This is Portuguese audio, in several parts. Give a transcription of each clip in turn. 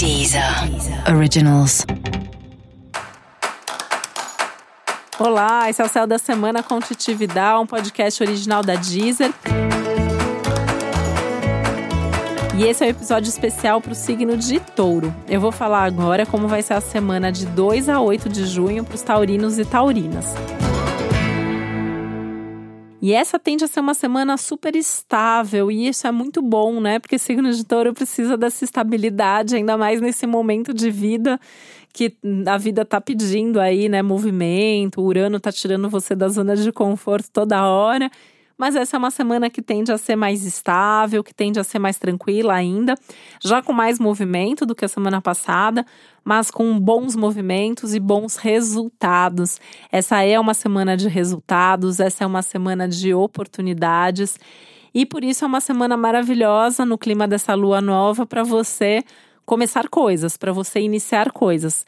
Deezer Originals. Olá, esse é o Céu da Semana com Titi Vidal, um podcast original da Deezer. E esse é o um episódio especial para o signo de Touro. Eu vou falar agora como vai ser a semana de 2 a 8 de junho para os taurinos e taurinas. E essa tende a ser uma semana super estável, e isso é muito bom, né? Porque signo de touro precisa dessa estabilidade, ainda mais nesse momento de vida que a vida tá pedindo aí, né? Movimento, o Urano tá tirando você da zona de conforto toda hora mas essa é uma semana que tende a ser mais estável, que tende a ser mais tranquila ainda, já com mais movimento do que a semana passada, mas com bons movimentos e bons resultados. Essa é uma semana de resultados, essa é uma semana de oportunidades. E por isso é uma semana maravilhosa no clima dessa lua nova para você começar coisas, para você iniciar coisas.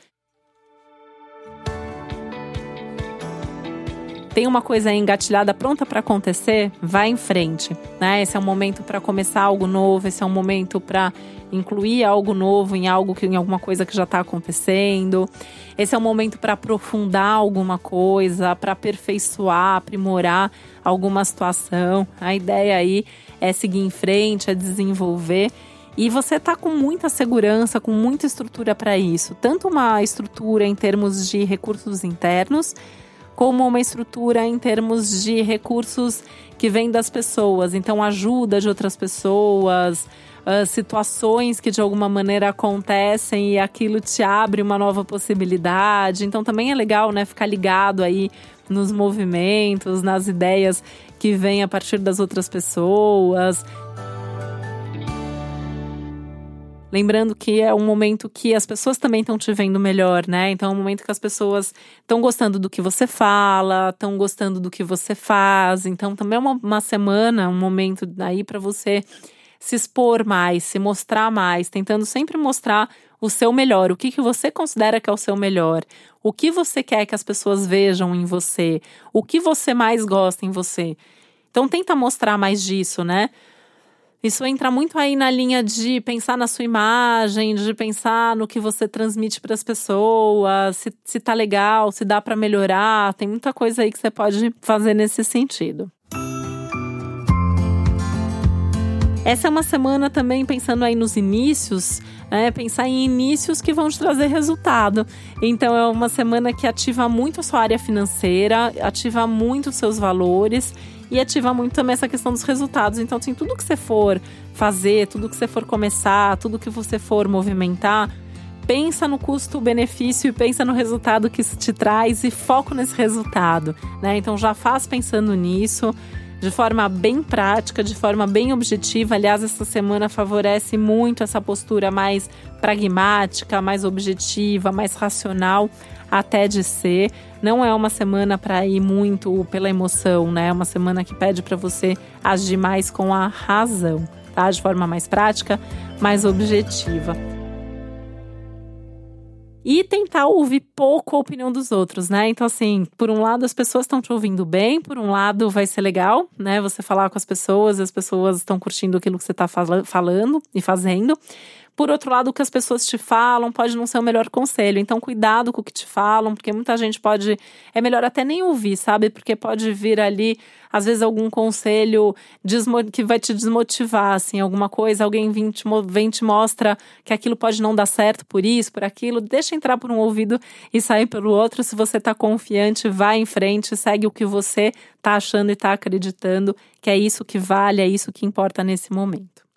Tem uma coisa engatilhada pronta para acontecer, vai em frente, né? Esse é um momento para começar algo novo, esse é um momento para incluir algo novo em algo que em alguma coisa que já está acontecendo. Esse é um momento para aprofundar alguma coisa, para aperfeiçoar, aprimorar alguma situação. A ideia aí é seguir em frente, é desenvolver. E você está com muita segurança, com muita estrutura para isso. Tanto uma estrutura em termos de recursos internos, como uma estrutura em termos de recursos que vêm das pessoas, então ajuda de outras pessoas, uh, situações que de alguma maneira acontecem e aquilo te abre uma nova possibilidade. Então também é legal, né, ficar ligado aí nos movimentos, nas ideias que vêm a partir das outras pessoas. Lembrando que é um momento que as pessoas também estão te vendo melhor, né? Então é um momento que as pessoas estão gostando do que você fala, estão gostando do que você faz. Então também é uma, uma semana, um momento aí para você se expor mais, se mostrar mais, tentando sempre mostrar o seu melhor, o que, que você considera que é o seu melhor, o que você quer que as pessoas vejam em você, o que você mais gosta em você. Então tenta mostrar mais disso, né? Isso entra muito aí na linha de pensar na sua imagem, de pensar no que você transmite para as pessoas, se, se tá legal, se dá para melhorar. Tem muita coisa aí que você pode fazer nesse sentido. Essa é uma semana também pensando aí nos inícios, né? Pensar em inícios que vão te trazer resultado. Então é uma semana que ativa muito a sua área financeira, ativa muito os seus valores e ativa muito também essa questão dos resultados. Então, assim, tudo que você for fazer, tudo que você for começar, tudo que você for movimentar, pensa no custo-benefício e pensa no resultado que isso te traz e foco nesse resultado, né? Então já faz pensando nisso de forma bem prática, de forma bem objetiva. Aliás, essa semana favorece muito essa postura mais pragmática, mais objetiva, mais racional até de ser. Não é uma semana para ir muito pela emoção, né? É uma semana que pede para você agir mais com a razão, tá? De forma mais prática, mais objetiva. E tentar ouvir pouco a opinião dos outros, né? Então, assim, por um lado as pessoas estão te ouvindo bem, por um lado vai ser legal, né? Você falar com as pessoas, as pessoas estão curtindo aquilo que você está falando e fazendo. Por outro lado, o que as pessoas te falam pode não ser o melhor conselho. Então, cuidado com o que te falam, porque muita gente pode. É melhor até nem ouvir, sabe? Porque pode vir ali, às vezes, algum conselho que vai te desmotivar, assim, alguma coisa, alguém vem te, vem te mostra que aquilo pode não dar certo por isso, por aquilo. Deixa entrar por um ouvido e sair pelo outro. Se você tá confiante, vai em frente, segue o que você tá achando e tá acreditando que é isso que vale, é isso que importa nesse momento.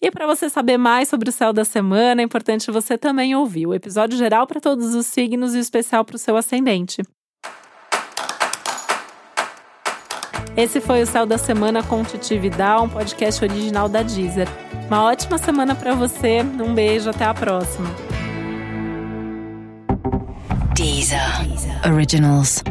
E para você saber mais sobre o céu da semana, é importante você também ouvir o episódio geral para todos os signos e o especial para o seu ascendente. Esse foi o Céu da Semana com Titi Vidal, um podcast original da Deezer. Uma ótima semana para você, um beijo, até a próxima. Deezer, Deezer. Originals.